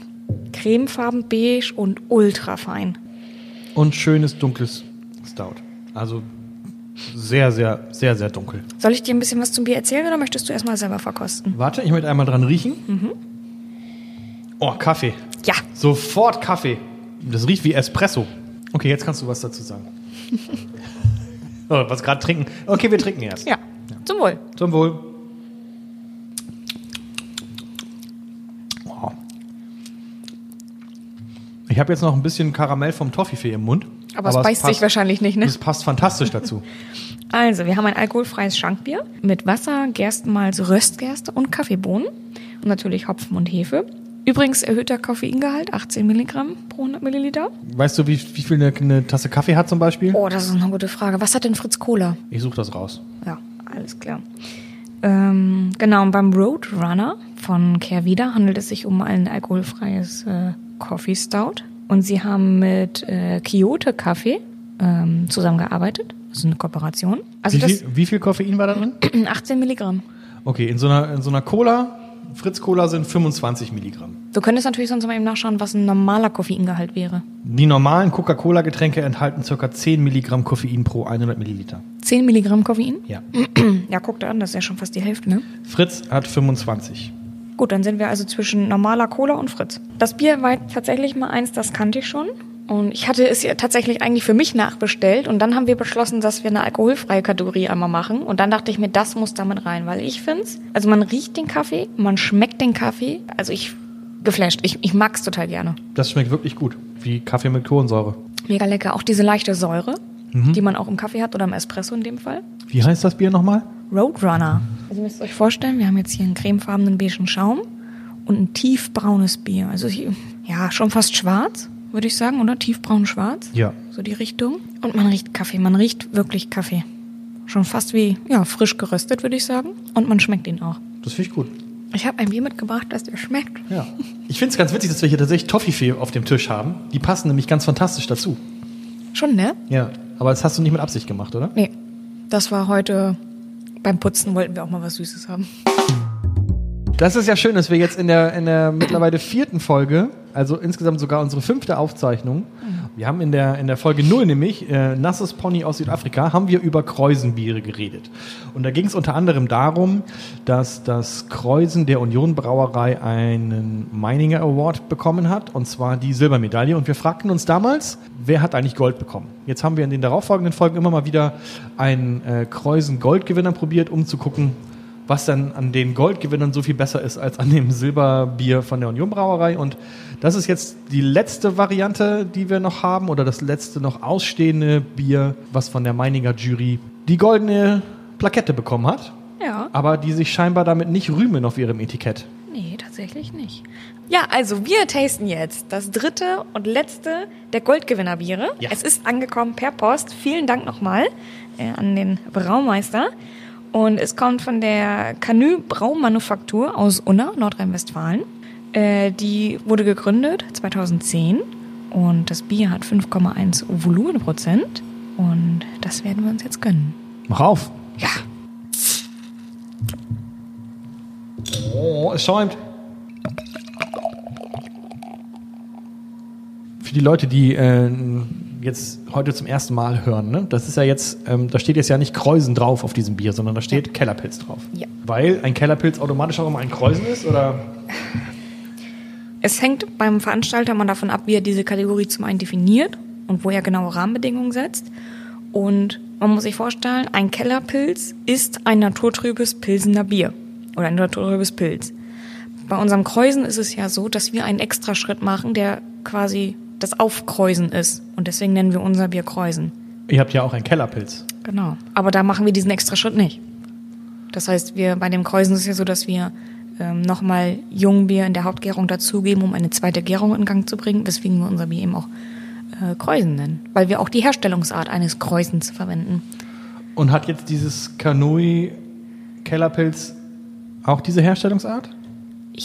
Cremefarben, beige und ultra fein. Und schönes dunkles Stout. Also sehr, sehr, sehr, sehr dunkel. Soll ich dir ein bisschen was zum Bier erzählen oder möchtest du erstmal selber verkosten? Warte, ich möchte einmal dran riechen. Oh, Kaffee. Ja, Sofort Kaffee. Das riecht wie Espresso. Okay, jetzt kannst du was dazu sagen. oh, was gerade trinken. Okay, wir trinken erst. ja. Zum Wohl. Zum Wohl. Wow. Ich habe jetzt noch ein bisschen Karamell vom Toffifee im Mund. Aber, es beißt sich wahrscheinlich nicht, ne? Das passt fantastisch dazu. Also, wir haben ein alkoholfreies Schankbier mit Wasser, Gerstenmalz, Röstgerste und Kaffeebohnen. Und natürlich Hopfen und Hefe. Übrigens erhöhter Koffeingehalt, 18 Milligramm pro 100 Milliliter. Weißt du, wie, wie viel eine, eine Tasse Kaffee hat zum Beispiel? Oh, das ist eine gute Frage. Was hat denn Fritz Cola? Ich suche das raus. Ja, alles klar. Ähm, genau, und beim Roadrunner von Kehrwieder handelt es sich um ein alkoholfreies äh, Coffee Stout. Und sie haben mit äh, Kyoto Kaffee ähm, zusammengearbeitet. Das ist eine Kooperation. Also Wie das viel, wie viel Koffein war da drin? 18 Milligramm. Okay, in so einer, in so einer Cola, Fritz Cola sind 25 Milligramm. Du könntest natürlich sonst mal eben nachschauen, was ein normaler Koffeingehalt wäre. Die normalen Coca-Cola-Getränke enthalten ca. 10 Milligramm Koffein pro 100 Milliliter. 10 Milligramm Koffein? Ja. Ja, guck dir an, das ist ja schon fast die Hälfte, ne? Fritz hat 25. Gut, dann sind wir also zwischen normaler Cola und Fritz. Das Bier war tatsächlich mal eins, das kannte ich schon. Und ich hatte es ja tatsächlich eigentlich für mich nachbestellt. Und dann haben wir beschlossen, dass wir eine alkoholfreie Kategorie einmal machen. Und dann dachte ich mir, das muss damit rein, weil ich finde also man riecht den Kaffee, man schmeckt den Kaffee. Also ich geflasht. Ich, ich mag's total gerne. Das schmeckt wirklich gut. Wie Kaffee mit Kohlensäure. Mega lecker. Auch diese leichte Säure, die man auch im Kaffee hat oder im Espresso in dem Fall. Wie heißt das Bier nochmal? Roadrunner. Also ihr müsst euch vorstellen, wir haben jetzt hier einen cremefarbenen beigen Schaum und ein tiefbraunes Bier. Also ja, schon fast schwarz, würde ich sagen, oder? Tiefbraun-schwarz. Ja. So die Richtung. Und man riecht Kaffee. Man riecht wirklich Kaffee. Schon fast wie, ja, frisch geröstet, würde ich sagen. Und man schmeckt ihn auch. Das finde ich gut. Ich habe ein Bier mitgebracht, das dir schmeckt. Ja. Ich finde es ganz witzig, dass wir hier tatsächlich Toffifee auf dem Tisch haben. Die passen nämlich ganz fantastisch dazu. Schon, ne? Ja. Aber das hast du nicht mit Absicht gemacht, oder? Nee. Das war heute beim Putzen wollten wir auch mal was Süßes haben. Das ist ja schön, dass wir jetzt in der, in der mittlerweile vierten Folge, also insgesamt sogar unsere fünfte Aufzeichnung, wir haben in der, in der Folge 0 nämlich, äh, Nasses Pony aus Südafrika, haben wir über Kreuzenbiere geredet. Und da ging es unter anderem darum, dass das Kreuzen der Union Brauerei einen Meininger Award bekommen hat, und zwar die Silbermedaille. Und wir fragten uns damals, wer hat eigentlich Gold bekommen? Jetzt haben wir in den darauffolgenden Folgen immer mal wieder einen äh, Kreuzen Goldgewinner probiert, um zu gucken, was dann an den Goldgewinnern so viel besser ist als an dem Silberbier von der Union Brauerei. Und das ist jetzt die letzte Variante, die wir noch haben, oder das letzte noch ausstehende Bier, was von der Meininger Jury die goldene Plakette bekommen hat, Ja. aber die sich scheinbar damit nicht rühmen auf ihrem Etikett. Nee, tatsächlich nicht. Ja, also wir tasten jetzt das dritte und letzte der Goldgewinnerbiere. Ja. Es ist angekommen per Post. Vielen Dank nochmal äh, an den Braumeister. Und es kommt von der Canü Braumanufaktur aus Unna, Nordrhein-Westfalen. Äh, die wurde gegründet 2010 und das Bier hat 5,1 Volumenprozent. Und das werden wir uns jetzt gönnen. Mach auf. Ja. Oh, es schäumt. Für die Leute, die äh, jetzt heute zum ersten Mal hören, ne? das ist ja jetzt, ähm, da steht jetzt ja nicht Kreuzen drauf auf diesem Bier, sondern da steht Kellerpilz drauf. Ja. Weil ein Kellerpilz automatisch auch immer ein Kreuzen ist, oder? Es hängt beim Veranstalter mal davon ab, wie er diese Kategorie zum einen definiert und wo er genaue Rahmenbedingungen setzt. Und man muss sich vorstellen, ein Kellerpilz ist ein naturtrübes Pilsener Bier oder ein naturtrübes Pilz. Bei unserem Kreusen ist es ja so, dass wir einen Extraschritt machen, der quasi das Aufkreusen ist. Und deswegen nennen wir unser Bier Kreusen. Ihr habt ja auch einen Kellerpilz. Genau. Aber da machen wir diesen Extraschritt nicht. Das heißt, wir bei dem Kreusen ist es ja so, dass wir ähm, nochmal Jungbier in der Hauptgärung dazugeben, um eine zweite Gärung in Gang zu bringen, weswegen wir unser Bier eben auch äh, Kreusen nennen. Weil wir auch die Herstellungsart eines Kreusens verwenden. Und hat jetzt dieses Kanui Kellerpilz auch diese Herstellungsart?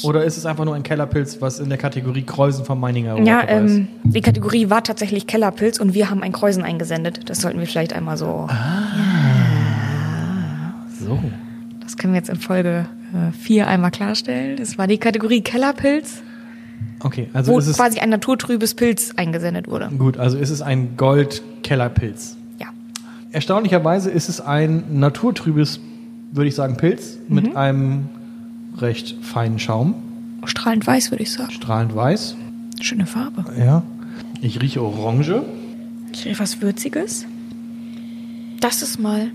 Oder ist es einfach nur ein Kellerpilz, was in der Kategorie Kreuzen von Meininger Ja, dabei ist? ähm, die Kategorie war tatsächlich Kellerpilz und wir haben ein Kreusen eingesendet. Das sollten wir vielleicht einmal so. So. Das können wir jetzt in Folge 4 einmal klarstellen. Das war die Kategorie Kellerpilz, Okay, also wo ist es quasi ein naturtrübes Pilz eingesendet wurde. gut, also ist es ein Gold-Kellerpilz. Ja. Erstaunlicherweise ist es ein naturtrübes, würde ich sagen, Pilz mit einem recht feinen Schaum, Strahlend weiß, würde ich sagen. strahlend weiß. Schöne Farbe. Ja. Ich rieche Orange. Ich rieche was Würziges. Das ist mal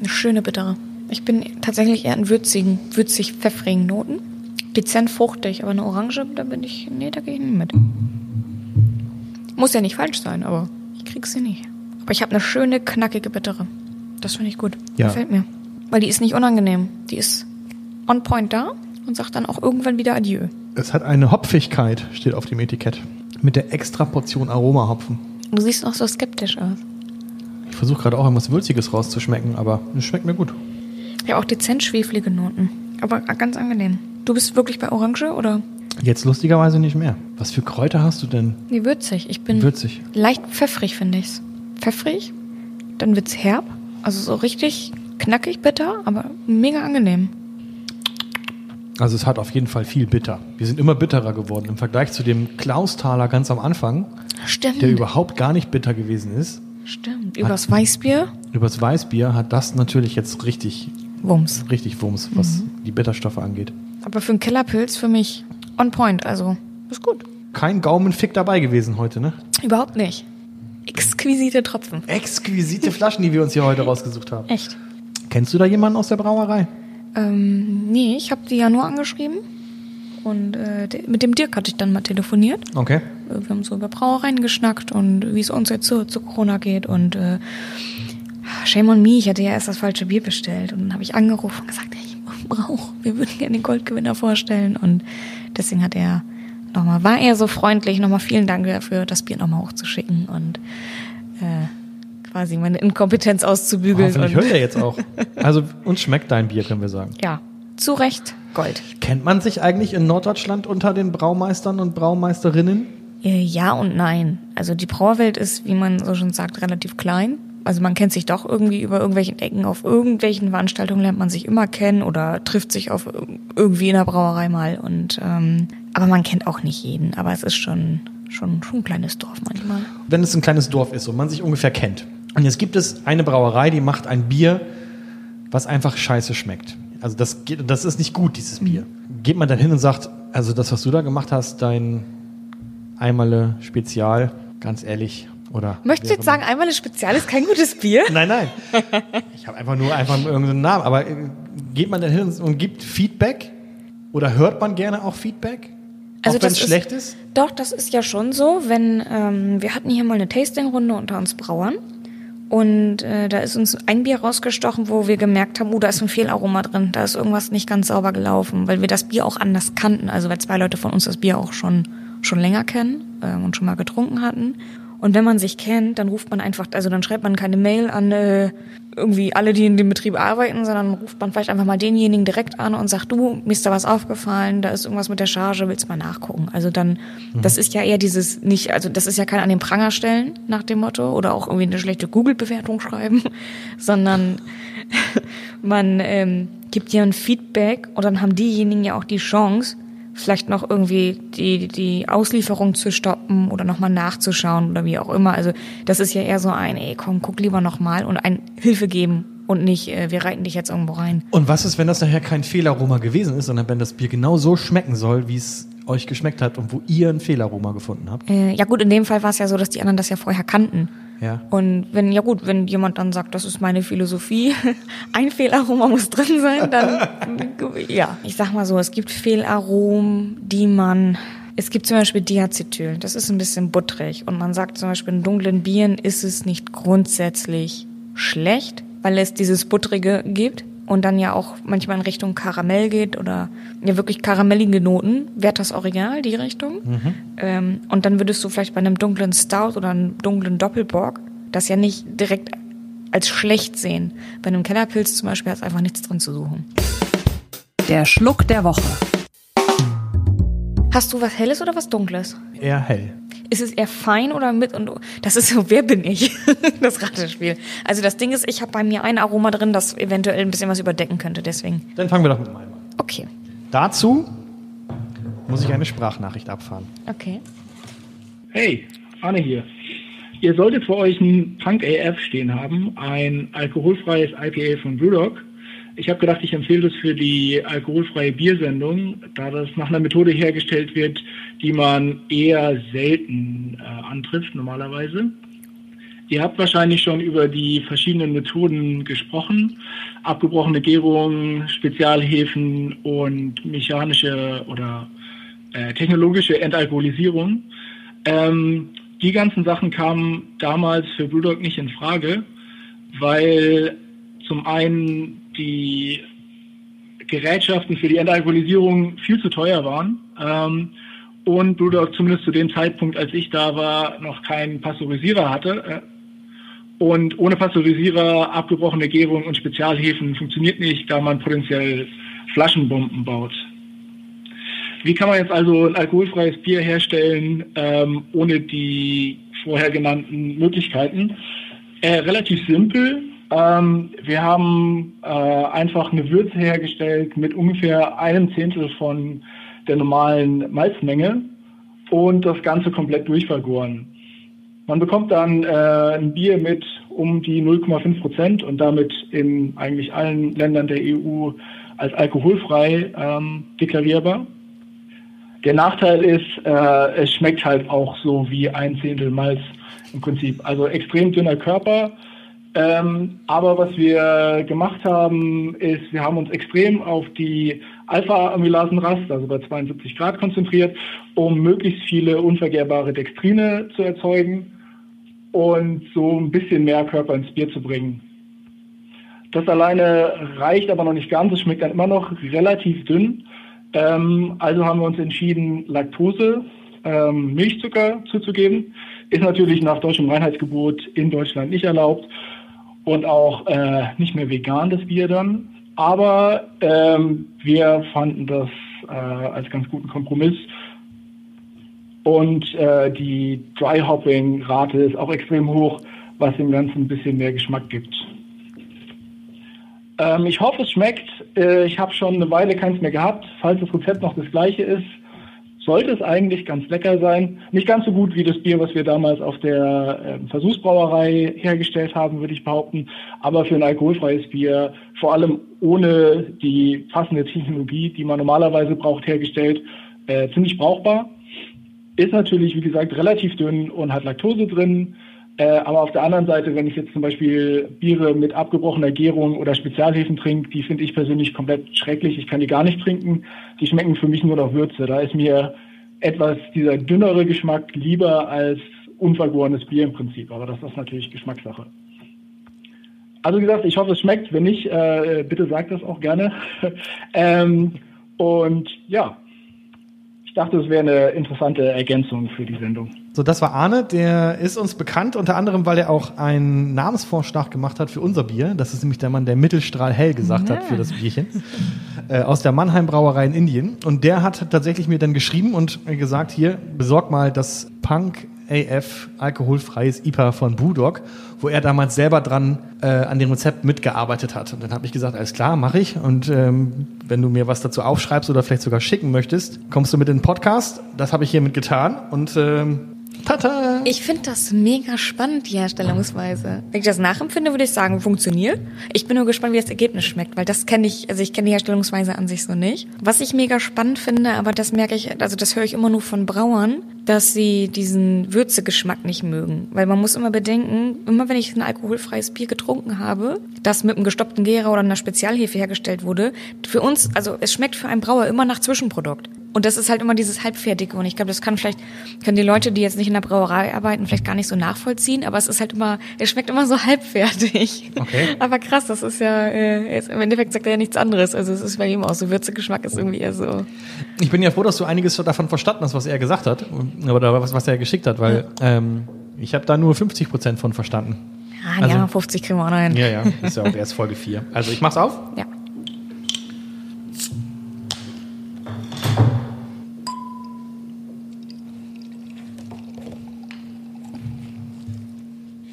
eine schöne Bittere. Ich bin tatsächlich eher in würzigen, würzig-pfeffrigen Noten. Dezent fruchtig, aber eine Orange, da bin ich, nee, da gehe ich nicht mit. Muss ja nicht falsch sein, aber ich krieg sie nicht. Aber ich habe eine schöne, knackige Bittere. Das finde ich gut. Ja. Gefällt mir. Weil die ist nicht unangenehm. Die ist on point da und sagt dann auch irgendwann wieder Adieu. Es hat eine Hopfigkeit, steht auf dem Etikett. Mit der extra Portion Aromahopfen. Du siehst auch so skeptisch aus. Ich versuche gerade auch irgendwas Würziges rauszuschmecken, aber es schmeckt mir gut. Ja, auch dezent schweflige Noten. Aber ganz angenehm. Du bist wirklich bei Orange oder? Jetzt lustigerweise nicht mehr. Was für Kräuter hast du denn? Nee, würzig. Ich bin Würzig. leicht pfeffrig, finde ich's. Pfeffrig, dann wird's herb. Also so richtig knackig bitter, aber mega angenehm. Also es hat auf jeden Fall viel bitter. Wir sind immer bitterer geworden im Vergleich zu dem Klausthaler ganz am Anfang, Stimmt. der überhaupt gar nicht bitter gewesen ist. Stimmt. Übers Weißbier, Übers Weißbier hat das natürlich jetzt richtig, Wumms. richtig Wumms, was die Bitterstoffe angeht. Aber für einen Killerpilz für mich on point. Also ist gut. Kein Gaumenfick dabei gewesen heute, ne? Überhaupt nicht. Exquisite Tropfen. Exquisite Flaschen, die wir uns hier heute rausgesucht haben. Echt. Kennst du da jemanden aus der Brauerei? Ähm, nee, ich habe die ja nur angeschrieben. Und äh, mit dem Dirk hatte ich dann mal telefoniert. Okay. Äh, Wir haben so über Brauereien geschnackt und wie es uns jetzt zu, zu Corona geht. Und äh, shame on me, ich hatte ja erst das falsche Bier bestellt. Und dann habe ich angerufen und gesagt, hey, ich brauche, wir würden gerne den Goldgewinner vorstellen. Und deswegen hat er nochmal, war er so freundlich, nochmal vielen Dank dafür, das Bier nochmal hochzuschicken und äh, quasi meine Inkompetenz auszubügeln. Hoffentlich und, hört er jetzt auch. Also uns schmeckt dein Bier, können wir sagen. ja, zu Recht Gold. Kennt man sich eigentlich in Norddeutschland unter den Braumeistern und Braumeisterinnen? Äh, Ja und nein. Also die Brauerwelt ist, wie man so schon sagt, relativ klein. Also man kennt sich doch irgendwie über irgendwelchen Ecken, auf irgendwelchen Veranstaltungen lernt man sich immer kennen oder trifft sich auf ir- irgendwie in der Brauerei mal. Und ähm, aber man kennt auch nicht jeden. Aber es ist schon schon schon ein kleines Dorf manchmal. Wenn es ein kleines Dorf ist und man sich ungefähr kennt. Und jetzt gibt es eine Brauerei, die macht ein Bier, was einfach scheiße schmeckt. Also das, geht, das ist nicht gut, dieses Bier. Geht man dann hin und sagt, also das, was du da gemacht hast, dein Einmale Spezial, ganz ehrlich, oder? Möchtest du jetzt sagen, einmal ein Spezial ist kein gutes Bier? Nein, nein. Ich habe einfach nur einfach irgendeinen Namen. Aber äh, geht man dann hin und- gibt Feedback? Oder hört man gerne auch Feedback? Also auch wenn es schlecht ist? Doch, das ist ja schon so, wenn ähm, wir hatten hier mal eine Tastingrunde unter uns Brauern und äh, da ist uns ein Bier rausgestochen, wo wir gemerkt haben, oh, da ist ein Fehlaroma drin, da ist irgendwas nicht ganz sauber gelaufen, weil wir das Bier auch anders kannten, also weil zwei Leute von uns das Bier auch schon schon länger kennen ähm, und schon mal getrunken hatten. Und wenn man sich kennt, dann ruft man einfach, also dann schreibt man keine Mail an äh, irgendwie alle, die in dem Betrieb arbeiten, sondern ruft man vielleicht einfach mal denjenigen direkt an und sagt, du, mir ist da was aufgefallen, da ist irgendwas mit der Charge, willst mal nachgucken? Also dann, das ist ja eher dieses nicht, also das ist ja kein an den Pranger stellen nach dem Motto oder auch irgendwie eine schlechte Google-Bewertung schreiben, sondern man ähm, gibt ja ein Feedback und dann haben diejenigen ja auch die Chance, vielleicht noch irgendwie die, die Auslieferung zu stoppen oder nochmal nachzuschauen oder wie auch immer. Also das ist ja eher so ein, ey, komm, guck lieber nochmal und ein Hilfe geben und nicht, äh, wir reiten dich jetzt irgendwo rein. Und was ist, wenn das nachher kein Fehlaroma gewesen ist, sondern wenn das Bier genau so schmecken soll, wie es euch geschmeckt hat und wo ihr ein Fehlaroma gefunden habt? Äh, ja gut, in dem Fall war es ja so, dass die anderen das ja vorher kannten. Ja. Und wenn, ja gut, wenn jemand dann sagt, das ist meine Philosophie, ein Fehlaroma muss drin sein, dann, ja. Ich sag mal so, es gibt Fehlaromen, die man, es gibt zum Beispiel Diacetyl, das ist ein bisschen butterig. Und man sagt zum Beispiel, in dunklen Bieren ist es nicht grundsätzlich schlecht, weil es dieses Buttrige gibt und dann ja auch manchmal in Richtung Karamell geht oder ja wirklich karamellige Noten. Wäre das Original, die Richtung? Ähm, und dann würdest du vielleicht bei einem dunklen Stout oder einem dunklen Doppelbock das ja nicht direkt als schlecht sehen. Bei einem Kellerpilz zum Beispiel hat es einfach nichts drin zu suchen. Der Schluck der Woche. Hast du was Helles oder was Dunkles? Eher hell. Ist es eher fein oder mit und das ist so, wer bin ich? das Ratespiel. Also das Ding ist, ich habe bei mir ein Aroma drin, das eventuell ein bisschen was überdecken könnte, deswegen. Dann fangen wir doch mit meinem an. Okay. Dazu muss ich eine Sprachnachricht abfahren. Okay. Hey, Arne hier. Ihr solltet vor euch ein Punk AF stehen haben, ein alkoholfreies IPA von Brewdog. Ich habe gedacht, ich empfehle das für die alkoholfreie Biersendung, da das nach einer Methode hergestellt wird, die man eher selten äh, antrifft normalerweise. Ihr habt wahrscheinlich schon über die verschiedenen Methoden gesprochen. Abgebrochene Gärung, Spezialhefen und mechanische oder äh, technologische Entalkoholisierung. Ähm, die ganzen Sachen kamen damals für Brewdog nicht in Frage, weil zum einen die Gerätschaften für die Entalkoholisierung viel zu teuer waren ähm, und Brewdog zumindest zu dem Zeitpunkt, als ich da war, noch keinen Pasteurisierer hatte. Äh, und ohne Pasteurisierer, abgebrochene Gärung und Spezialhefen funktioniert nicht, da man potenziell Flaschenbomben baut. Wie kann man jetzt also ein alkoholfreies Bier herstellen, ähm, ohne die vorher genannten Möglichkeiten? Äh, relativ simpel. Ähm, wir haben äh, einfach eine Würze hergestellt mit ungefähr einem Zehntel von der normalen Malzmenge und das Ganze komplett durchvergoren. Man bekommt dann äh, ein Bier mit um die 0,5 Prozent und damit in eigentlich allen Ländern der EU als alkoholfrei ähm, deklarierbar. Der Nachteil ist, äh, es schmeckt halt auch so wie ein Zehntel Malz im Prinzip. Also extrem dünner Körper. Ähm, aber was wir gemacht haben, ist, wir haben uns extrem auf die Alpha-Amylasen-Rast, also bei 72 Grad konzentriert, um möglichst viele unvergehrbare Dextrine zu erzeugen und so ein bisschen mehr Körper ins Bier zu bringen. Das alleine reicht aber noch nicht ganz. Es schmeckt dann immer noch relativ dünn. Ähm, also haben wir uns entschieden, Laktose, ähm, Milchzucker zuzugeben. Ist natürlich nach deutschem Reinheitsgebot in Deutschland nicht erlaubt und auch äh, nicht mehr vegan das Bier dann. Aber ähm, wir fanden das äh, als ganz guten Kompromiss. Und äh, die Dry Hopping Rate ist auch extrem hoch, was dem Ganzen ein bisschen mehr Geschmack gibt. Ähm, ich hoffe, es schmeckt. Äh, ich habe schon eine Weile keins mehr gehabt. Falls das Rezept noch das gleiche ist, sollte es eigentlich ganz lecker sein. Nicht ganz so gut wie das Bier, was wir damals auf der äh, Versuchsbrauerei hergestellt haben, würde ich behaupten. Aber für ein alkoholfreies Bier, vor allem ohne die passende Technologie, die man normalerweise braucht, hergestellt, äh, ziemlich brauchbar. Ist natürlich, wie gesagt, relativ dünn und hat Laktose drin. Äh, aber auf der anderen Seite, wenn ich jetzt zum Beispiel Biere mit abgebrochener Gärung oder Spezialhefen trinke, die finde ich persönlich komplett schrecklich. Ich kann die gar nicht trinken. Die schmecken für mich nur noch Würze. Da ist mir etwas dieser dünnere Geschmack lieber als unvergorenes Bier im Prinzip. Aber das ist natürlich Geschmackssache. Also wie gesagt, ich hoffe, es schmeckt. Wenn nicht, äh, bitte sagt das auch gerne. ähm, und ja, ich dachte, es wäre eine interessante Ergänzung für die Sendung. So, das war Arne, der ist uns bekannt, unter anderem, weil er auch einen Namensvorschlag gemacht hat für unser Bier. Das ist nämlich der Mann, der Mittelstrahl hell gesagt ja. hat für das Bierchen. Äh, aus der Mannheim Brauerei in Indien. Und der hat tatsächlich mir dann geschrieben und gesagt, hier, besorg mal das Punk AF alkoholfreies IPA von Budok, wo er damals selber dran äh, an dem Rezept mitgearbeitet hat. Und dann habe ich gesagt, alles klar, mache ich. Und ähm, wenn du mir was dazu aufschreibst oder vielleicht sogar schicken möchtest, kommst du mit in den Podcast. Das habe ich hiermit getan. Und ähm, Tata! Ich finde das mega spannend, die Herstellungsweise. Wenn ich das nachempfinde, würde ich sagen, funktioniert. Ich bin nur gespannt, wie das Ergebnis schmeckt, weil das kenne ich, also ich kenne die Herstellungsweise an sich so nicht. Was ich mega spannend finde, aber das merke ich, also das höre ich immer nur von Brauern, dass sie diesen Würzegeschmack nicht mögen. Weil man muss immer bedenken, immer wenn ich ein alkoholfreies Bier getrunken habe, das mit einem gestoppten Gärer oder einer Spezialhefe hergestellt wurde, für uns, also es schmeckt für einen Brauer immer nach Zwischenprodukt. Und das ist halt immer dieses Halbfertige. Und ich glaube, das kann vielleicht, können die Leute, die jetzt nicht in der Brauerei arbeiten, vielleicht gar nicht so nachvollziehen. Aber es ist halt immer, es schmeckt immer so halbfertig. Okay. Aber krass, das ist ja, äh, im Endeffekt sagt er ja nichts anderes. Also es ist bei ihm auch so, Würzegeschmack ist irgendwie eher so. Ich bin ja froh, dass du einiges davon verstanden hast, was er gesagt hat. Oder was, was er geschickt hat, weil ja. ähm, ich habe da nur 50 Prozent von verstanden. Ah, also, ja, 50 kriegen wir auch rein. Ja, ja, ist ja auch erst Folge 4. Also ich mach's auf. Ja.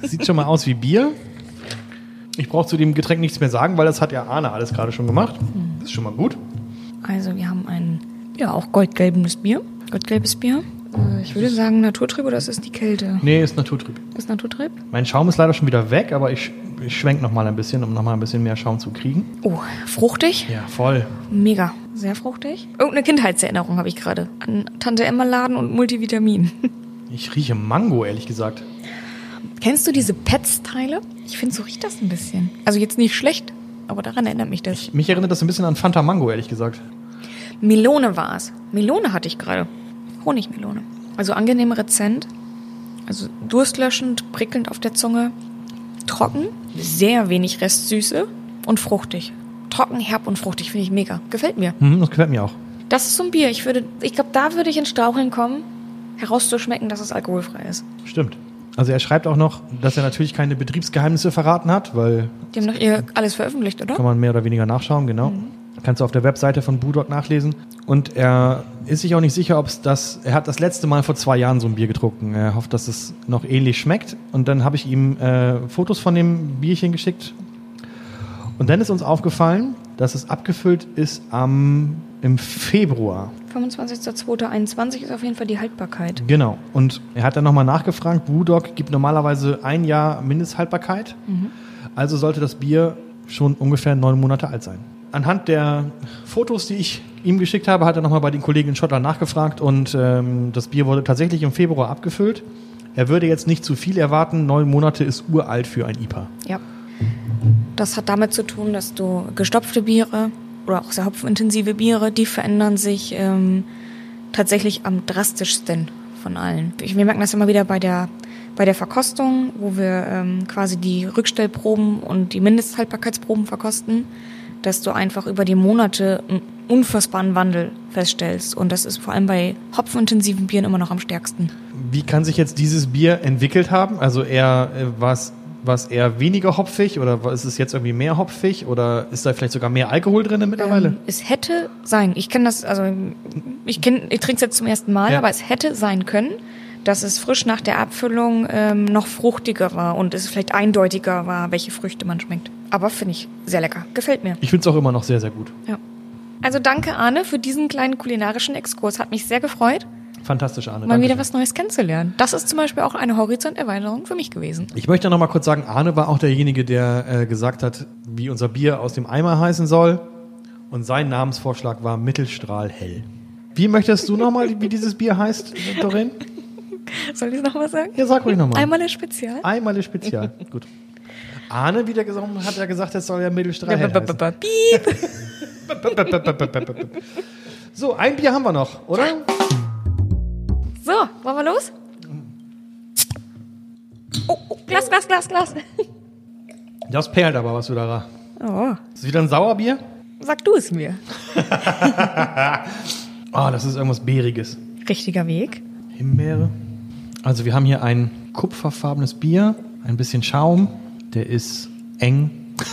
Sieht schon mal aus wie Bier. Ich brauche zu dem Getränk nichts mehr sagen, weil das hat ja Arne alles gerade schon gemacht. Das ist schon mal gut. Also wir haben ein, ja, auch goldgelbes Bier. Goldgelbes Bier. Äh, ich würde sagen Naturtrüb oder ist es die Kälte? Nee, ist Naturtrüb. Ist Naturtrüb? Mein Schaum ist leider schon wieder weg, aber ich, ich schwenk noch mal ein bisschen, um noch mal ein bisschen mehr Schaum zu kriegen. Oh, fruchtig? Ja, voll. Mega, sehr fruchtig. Irgendeine Kindheitserinnerung habe ich gerade an Tante Emma Laden und Multivitamin. Ich rieche Mango, ehrlich gesagt. Kennst du diese Pets-Teile? Ich finde, so riecht das ein bisschen. Also jetzt nicht schlecht, aber daran erinnert mich das. Ich, mich erinnert das ein bisschen an Fanta Mango, ehrlich gesagt. Melone war es. Melone hatte ich gerade. Honigmelone. Also angenehm rezent, also durstlöschend, prickelnd auf der Zunge, trocken, sehr wenig Restsüße und fruchtig. Trocken, herb und fruchtig finde ich mega. Gefällt mir. Mhm, das gefällt mir auch. Das ist so ein Bier. Ich würde, ich glaube, da würde ich in Straucheln kommen, herauszuschmecken, dass es alkoholfrei ist. Stimmt. Also er schreibt auch noch, dass er natürlich keine Betriebsgeheimnisse verraten hat, weil die haben doch ihr alles veröffentlicht, oder? Kann man mehr oder weniger nachschauen, genau. Mhm. Kannst du auf der Webseite von Budok nachlesen. Und er ist sich auch nicht sicher, ob es das. Er hat das letzte Mal vor zwei Jahren so ein Bier getrunken. Er hofft, dass es noch ähnlich schmeckt. Und dann habe ich ihm äh, Fotos von dem Bierchen geschickt. Und dann ist uns aufgefallen, dass es abgefüllt ist am, im Februar. 25.02.21 ist auf jeden Fall die Haltbarkeit. Genau. Und er hat dann nochmal nachgefragt. Brewdog gibt normalerweise ein Jahr Mindesthaltbarkeit. Also sollte das Bier schon ungefähr neun Monate alt sein. Anhand der Fotos, die ich ihm geschickt habe, hat er nochmal bei den Kollegen in Schottland nachgefragt und ähm, das Bier wurde tatsächlich im Februar abgefüllt. Er würde jetzt nicht zu viel erwarten. Neun Monate ist uralt für ein IPA. Ja. Das hat damit zu tun, dass du gestopfte Biere oder auch sehr hopfenintensive Biere, die verändern sich ähm, tatsächlich am drastischsten von allen. Wir merken das immer wieder bei der, bei der Verkostung, wo wir ähm, quasi die Rückstellproben und die Mindesthaltbarkeitsproben verkosten, dass du einfach über die Monate einen unfassbaren Wandel feststellst. Und das ist vor allem bei hopfenintensiven Bieren immer noch am stärksten. Wie kann sich jetzt dieses Bier entwickelt haben? Also eher äh, was was eher weniger hopfig oder ist es jetzt irgendwie mehr hopfig oder ist da vielleicht sogar mehr Alkohol drin mittlerweile? Ähm, es hätte sein, ich kenne das, also ich ich trinke es jetzt zum ersten Mal, Ja. aber es hätte sein können, dass es frisch nach der Abfüllung ähm, noch fruchtiger war und es vielleicht eindeutiger war, welche Früchte man schmeckt. Aber finde ich sehr lecker, gefällt mir. ich finde es auch immer noch sehr, sehr gut. Ja. Also danke Arne für diesen kleinen kulinarischen Exkurs, hat mich sehr gefreut, Fantastisch, Arne. mal wieder was Neues kennenzulernen. Das ist zum Beispiel auch eine Horizonterweiterung für mich gewesen. Ich möchte noch mal kurz sagen, Arne war auch derjenige, der äh, gesagt hat, wie unser Bier aus dem Eimer heißen soll. Und sein Namensvorschlag war Mittelstrahl hell. Wie möchtest du noch mal, wie dieses Bier heißt, Doreen? Soll ich noch was sagen? Ja, sag ruhig noch mal. Einmal ein Spezial. Einmal ist Spezial. Gut. Arne wieder gesagt, hat ja gesagt, es soll ja Mittelstrahl hell heißen. Piep. So, ein Bier haben wir noch, oder? So, wollen wir los? Oh, oh, Glas, Glas, Glas, Glas. Das perlt aber, was du da. Oh, Ist es wieder ein Sauerbier? sag du es mir. Oh, das ist irgendwas Beeriges. Richtiger Weg. Himbeere. Also wir haben hier ein kupferfarbenes Bier, ein bisschen Schaum, der ist eng.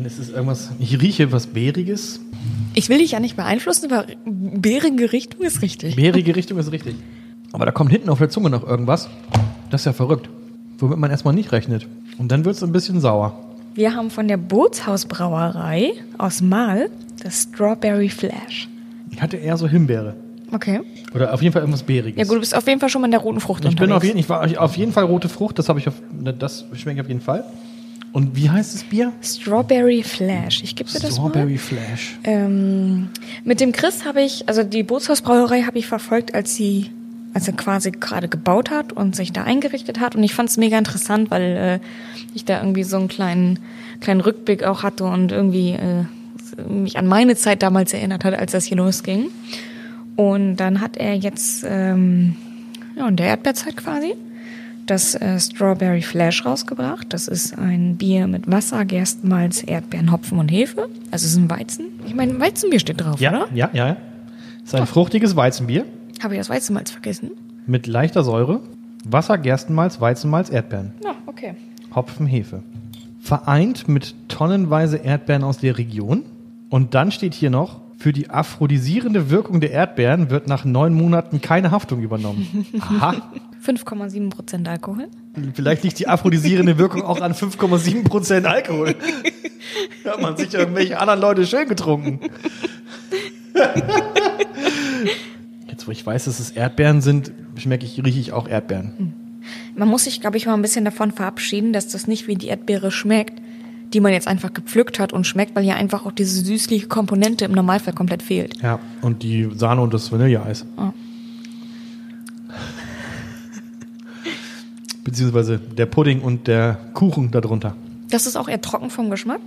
Und es ist irgendwas, ich rieche was Beeriges. Ich will dich ja nicht beeinflussen, aber bärige Richtung ist richtig. Beerige Richtung ist richtig. Aber da kommt hinten auf der Zunge noch irgendwas. Das ist ja verrückt. Womit man erstmal nicht rechnet. Und dann wird es ein bisschen sauer. Wir haben von der Bootshausbrauerei aus Mahl das Strawberry Flash. Ich hatte eher so Himbeere. Okay. Oder auf jeden Fall irgendwas Beeriges. Ja gut, du bist auf jeden Fall schon mal in der roten Frucht Ich bin unterwegs. auf jeden, ich war auf jeden Fall rote Frucht, das habe ich auf, das schmeckt auf jeden Fall. Und wie heißt das Bier? Strawberry Flash. Ich gebe dir das Strawberry mal. Flash. Ähm, mit dem Chris habe ich, also die Bootshausbrauerei habe ich verfolgt, als sie, als er quasi gerade gebaut hat und sich da eingerichtet hat. Und ich fand es mega interessant, weil äh, ich da irgendwie so einen kleinen, kleinen Rückblick auch hatte und irgendwie äh, mich an meine Zeit damals erinnert hat, als das hier losging. Und dann hat er jetzt, ähm, ja, in der Erdbeerzeit quasi, das äh, Strawberry Flash rausgebracht. Das ist ein Bier mit Wasser, Gerstenmalz, Erdbeeren, Hopfen und Hefe. Also es ist ein Weizen. Ich meine, Weizenbier steht drauf, Ja, oder? ja, ja. Es ist ein fruchtiges Weizenbier Habe ich das Weizenmalz vergessen? mit leichter Säure, Wasser, Gerstenmalz, Weizenmalz, Erdbeeren, Ja, okay. Hopfen, Hefe. Vereint mit tonnenweise Erdbeeren aus der Region. Und dann steht hier noch, für die aphrodisierende Wirkung der Erdbeeren wird nach neun Monaten keine Haftung übernommen. Aha. 5,7 Prozent Alkohol. Vielleicht liegt die aphrodisierende Wirkung auch an 5,7 Prozent Alkohol. Da hat man sich irgendwelche anderen Leute schön getrunken. Jetzt, wo ich weiß, dass es Erdbeeren sind, schmecke ich, rieche ich auch Erdbeeren. Man muss sich, glaube ich, mal ein bisschen davon verabschieden, dass das nicht wie die Erdbeere schmeckt, die man jetzt einfach gepflückt hat und schmeckt, weil ja einfach auch diese süßliche Komponente im Normalfall komplett fehlt. Ja, und die Sahne und das Vanilleeis. Ja. Beziehungsweise der Pudding und der Kuchen darunter. Das ist auch eher trocken vom Geschmack.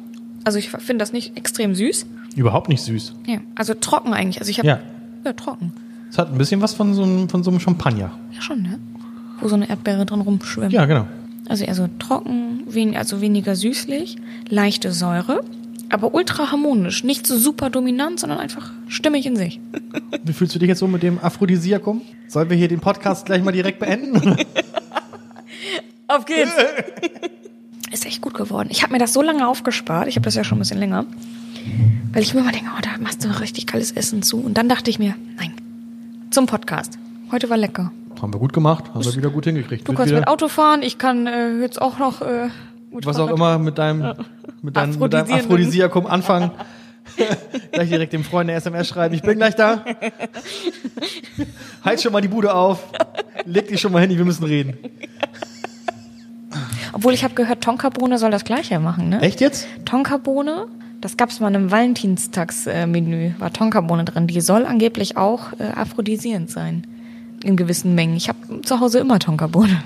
Also ich finde das nicht extrem süß. Überhaupt nicht süß. Ja, also trocken eigentlich. Also ich habe Ja. ja. trocken. Es hat ein bisschen was von so einem, von so einem Champagner. Ja schon, ne? Wo so eine Erdbeere drin rumschwimmt. Ja, genau. Also eher so trocken, wen, also weniger süßlich, leichte Säure, aber ultra harmonisch. Nicht so super dominant, sondern einfach stimmig in sich. Wie fühlst du dich jetzt so mit dem Aphrodisiakum? Sollen wir hier den Podcast gleich mal direkt beenden? Auf geht's! Ist echt gut geworden. Ich habe mir das so lange aufgespart, ich habe das ja schon ein bisschen länger, weil ich mir immer denke, oh, da machst du noch richtig geiles Essen zu. Und dann dachte ich mir, nein, zum Podcast. Heute war lecker. Haben wir gut gemacht, haben wir wieder gut hingekriegt. Du Wird kannst wieder, mit Auto fahren, ich kann äh, jetzt auch noch äh, was auch immer mit deinem, mit deinem, mit deinem. Aphrodisiakum anfangen. gleich direkt dem Freund eine SMS schreiben, ich bin gleich da. Heiz schon mal die Bude auf. Leg dich schon mal hin, wir müssen reden. Obwohl ich habe gehört, Tonkabohne soll das gleiche machen, ne? Echt jetzt? Tonkabohne, das gab's mal im Valentinstagsmenü, war Tonkabohne drin. Die soll angeblich auch äh, aphrodisierend sein. In gewissen Mengen. Ich habe zu Hause immer Tonkabohne.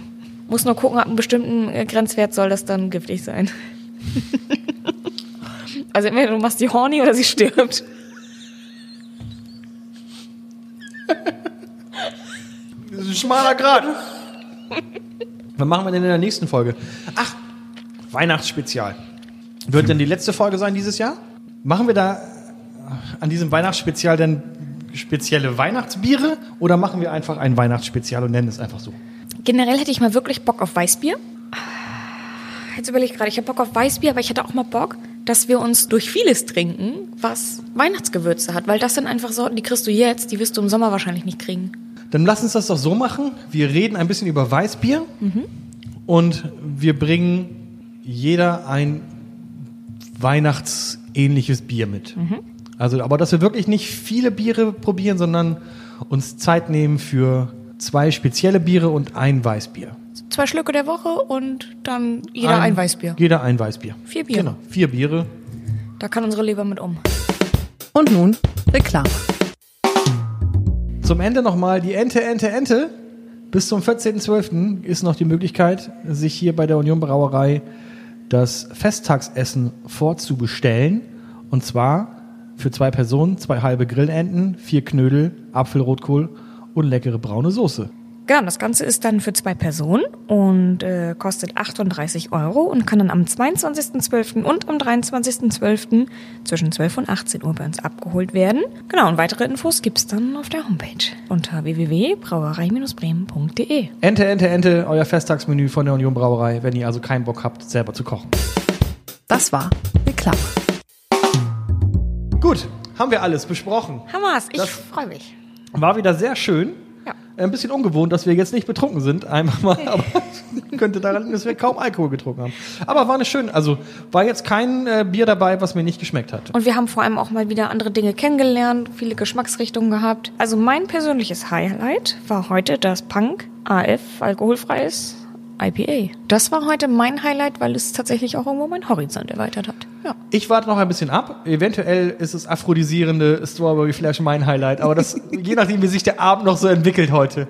Muss nur gucken, ab einem bestimmten äh, Grenzwert soll das dann giftig sein. also entweder du machst die horny oder sie stirbt. Das ist ein schmaler Grad. Was machen wir denn in der nächsten Folge? Ach, Weihnachtsspezial. Wird denn die letzte Folge sein dieses Jahr? Machen wir da an diesem Weihnachtsspezial denn spezielle Weihnachtsbiere oder machen wir einfach ein Weihnachtsspezial und nennen es einfach so? Generell hätte ich mal wirklich Bock auf Weißbier. Jetzt überlege ich gerade, ich habe Bock auf Weißbier, aber ich hätte auch mal Bock, dass wir uns durch vieles trinken, was Weihnachtsgewürze hat. Weil das sind einfach Sorten, die kriegst du jetzt, die wirst du im Sommer wahrscheinlich nicht kriegen. Dann lass uns das doch so machen. Wir reden ein bisschen über Weißbier und wir bringen jeder ein weihnachtsähnliches Bier mit. Also, aber dass wir wirklich nicht viele Biere probieren, sondern uns Zeit nehmen für zwei spezielle Biere und ein Weißbier. Zwei Schlücke der Woche und dann jeder ein, Weißbier. Jeder ein Weißbier. Vier Bier. Genau, vier Biere. Da kann unsere Leber mit um. Und nun Reklame. Zum Ende nochmal die Ente, Ente, Ente. Bis zum 14.12. ist noch die Möglichkeit, sich hier bei der Union Brauerei das Festtagsessen vorzubestellen. Und zwar für zwei Personen, zwei halbe Grillenten, vier Knödel, Apfelrotkohl und leckere braune Soße. Genau, das Ganze ist dann für zwei Personen und äh, kostet 38 Euro und kann dann am 22.12. und am 23.12. zwischen 12 und 18 Uhr bei uns abgeholt werden. Genau, und weitere Infos gibt's dann auf der Homepage unter www.brauerei-bremen.de. Ente, Ente, Ente, euer Festtagsmenü von der Union Brauerei, wenn ihr also keinen Bock habt, selber zu kochen. Das war Reklame. Haben wir alles besprochen. Hammers, ich freue mich. War wieder sehr schön. Ja. Ein bisschen ungewohnt, dass wir jetzt nicht betrunken sind, einfach mal, aber könnte daran liegen, dass wir kaum Alkohol getrunken haben. Aber war eine schöne, also war jetzt kein äh, Bier dabei, was mir nicht geschmeckt hat. Und wir haben vor allem auch mal wieder andere Dinge kennengelernt, viele Geschmacksrichtungen gehabt. Also mein persönliches Highlight war heute das Punk AF alkoholfreies IPA. Das war heute mein Highlight, weil es tatsächlich auch irgendwo meinen Horizont erweitert hat. Ja. Ich warte noch ein bisschen ab. Eventuell ist es aphrodisierende Strawberry Flash mein Highlight, aber das, je nachdem, wie sich der Abend noch so entwickelt heute.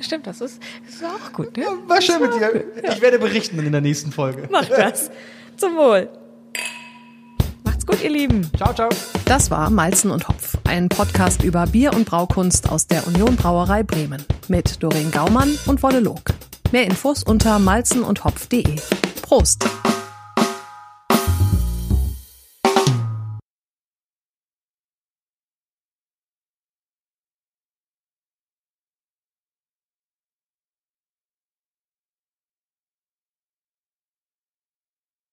Stimmt, das ist, das ist auch gut, ne? War schön mit dir. Ich werde berichten in der nächsten Folge. Mach das. Zum Wohl. Macht's gut, ihr Lieben. Ciao, ciao. Das war Malzen und Hopf, ein Podcast über Bier und Braukunst aus der Union Brauerei Bremen mit Doreen Gaumann und Wolle Log. Mehr Infos unter malzenundhopf.de. Prost!